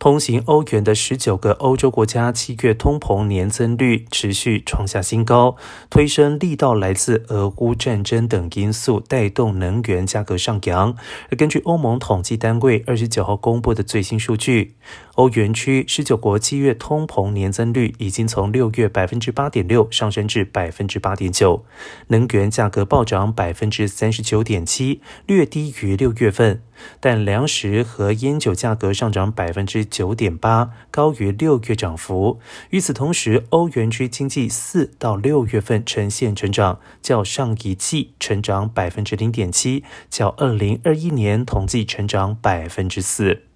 通行欧元的十九个欧洲国家七月通膨年增率持续创下新高，推升力道来自俄乌战争等因素带动能源价格上扬。而根据欧盟统计单位二十九号公布的最新数据，欧元区十九国七月通膨年增率已经从六月百分之八点六上升至百分之八点九，能源价格暴涨百分之三十九点七，略低于六月份。但粮食和烟酒价格上涨百分之九点八，高于六月涨幅。与此同时，欧元区经济四到六月份呈现成长，较上一季成长百分之零点七，较二零二一年同季成长百分之四。